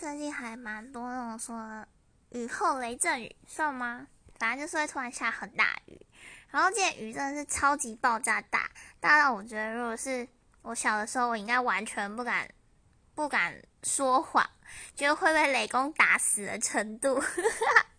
最近还蛮多那种说雨后雷阵雨算吗？反正就是会突然下很大雨。然后这些雨真的是超级爆炸大大到我觉得如果是我小的时候我应该完全不敢不敢说谎觉得会被雷公打死的程度。